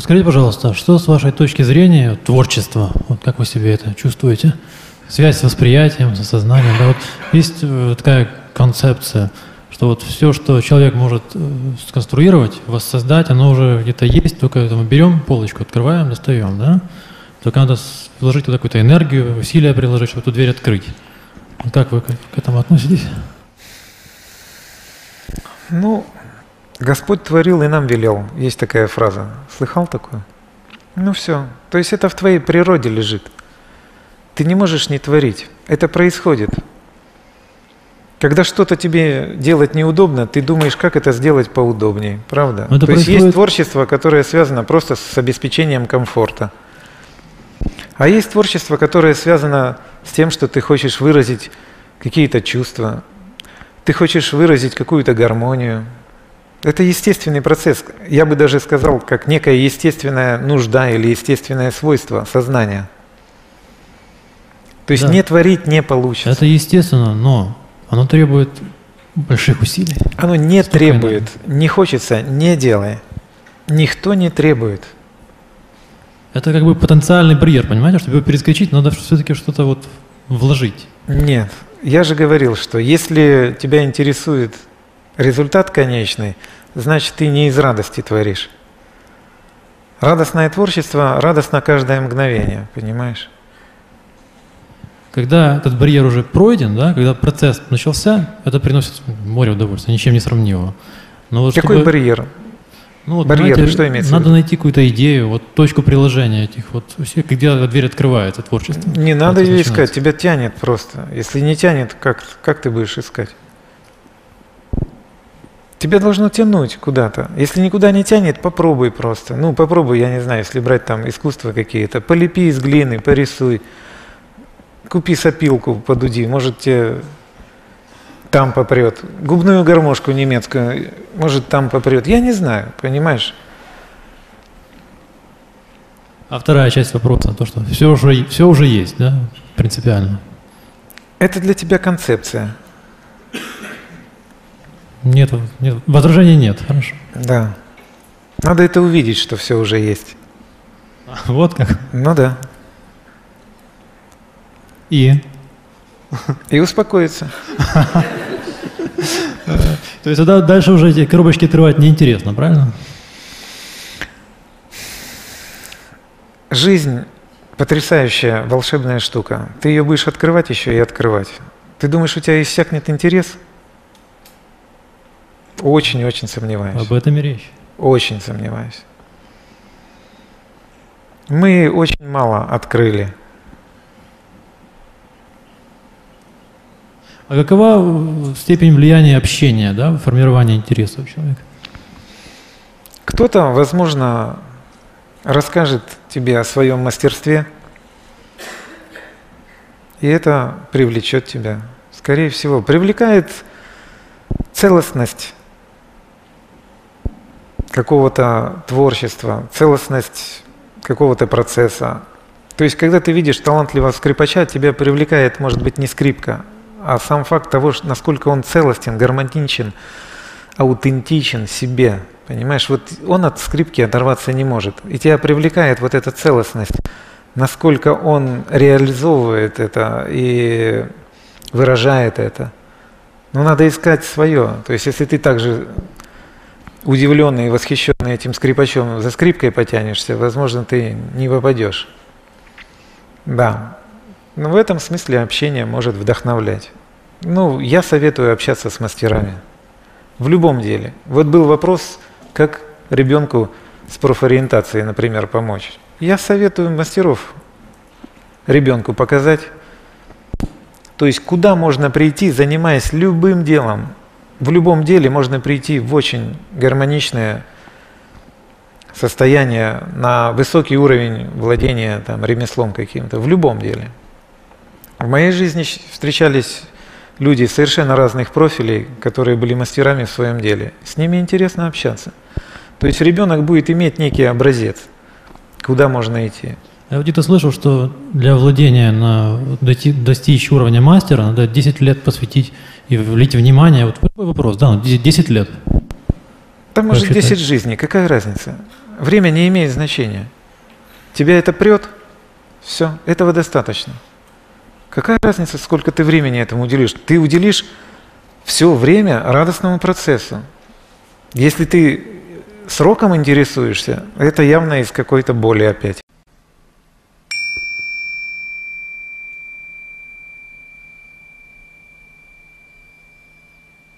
Скажите, пожалуйста, что с вашей точки зрения творчество? Вот как вы себе это чувствуете? Связь с восприятием, с сознанием. Да, вот есть э, такая концепция, что вот все, что человек может э, сконструировать, воссоздать, оно уже где-то есть, только мы берем полочку, открываем, достаем, да? Только надо вложить туда какую-то энергию, усилия приложить, чтобы эту дверь открыть. Как вы к этому относитесь? Ну, Господь творил и нам велел. Есть такая фраза. Слыхал такое? Ну все. То есть это в твоей природе лежит. Ты не можешь не творить. Это происходит. Когда что-то тебе делать неудобно, ты думаешь, как это сделать поудобнее, правда? Это То есть есть творчество, которое связано просто с обеспечением комфорта. А есть творчество, которое связано с тем, что ты хочешь выразить какие-то чувства, ты хочешь выразить какую-то гармонию, это естественный процесс. Я бы даже сказал, как некая естественная нужда или естественное свойство сознания. То есть да. не творить не получится. Это естественно, но оно требует больших усилий. Оно не Столько требует, энергии. не хочется, не делай. Никто не требует. Это как бы потенциальный барьер, понимаете? Чтобы его перескочить, надо все-таки что-то вот вложить. Нет, я же говорил, что если тебя интересует результат конечный, значит ты не из радости творишь. Радостное творчество, радостно каждое мгновение, понимаешь? Когда этот барьер уже пройден, да, когда процесс начался, это приносит море удовольствия, ничем не сравнимого. Но вот Какой чтобы, барьер? Ну, вот, барьер, знаете, что имеется Надо найти какую-то идею, вот точку приложения этих вот, где дверь открывается, творчество. Не надо ее искать, тебя тянет просто. Если не тянет, как, как ты будешь искать? Тебя должно тянуть куда-то. Если никуда не тянет, попробуй просто. Ну, попробуй, я не знаю, если брать там искусства какие-то. Полепи из глины, порисуй. Купи сопилку, подуди, может тебе там попрет. Губную гармошку немецкую, может там попрет. Я не знаю, понимаешь? А вторая часть вопроса, то, что все уже, все уже есть, да, принципиально. Это для тебя концепция. Нет, нет, возражений нет, хорошо. Да. Надо это увидеть, что все уже есть. Вот как? Ну да. И? И успокоиться. То есть тогда дальше уже эти коробочки открывать неинтересно, правильно? Жизнь потрясающая, волшебная штука. Ты ее будешь открывать еще и открывать. Ты думаешь, у тебя иссякнет интерес? Очень-очень сомневаюсь. Об этом и речь. Очень сомневаюсь. Мы очень мало открыли. А какова степень влияния общения, да, в формировании интересов человека? Кто-то, возможно, расскажет тебе о своем мастерстве, и это привлечет тебя. Скорее всего, привлекает целостность какого-то творчества, целостность какого-то процесса. То есть, когда ты видишь талантливого скрипача, тебя привлекает, может быть, не скрипка, а сам факт того, насколько он целостен, гармоничен, аутентичен себе. Понимаешь, вот он от скрипки оторваться не может. И тебя привлекает вот эта целостность, насколько он реализовывает это и выражает это. Но надо искать свое. То есть, если ты также удивленный и восхищенный этим скрипачом за скрипкой потянешься, возможно, ты не попадешь. Да. Но в этом смысле общение может вдохновлять. Ну, я советую общаться с мастерами. В любом деле. Вот был вопрос, как ребенку с профориентацией, например, помочь. Я советую мастеров ребенку показать, то есть куда можно прийти, занимаясь любым делом, в любом деле можно прийти в очень гармоничное состояние, на высокий уровень владения там, ремеслом каким-то, в любом деле. В моей жизни встречались люди совершенно разных профилей, которые были мастерами в своем деле. С ними интересно общаться. То есть ребенок будет иметь некий образец, куда можно идти. Я где-то слышал, что для владения, на, достичь уровня мастера, надо 10 лет посвятить и влить внимание. Вот такой вопрос, да, 10 лет. Там может 10 жизней, какая разница? Время не имеет значения. Тебя это прет, все, этого достаточно. Какая разница, сколько ты времени этому уделишь? Ты уделишь все время радостному процессу. Если ты сроком интересуешься, это явно из какой-то боли опять.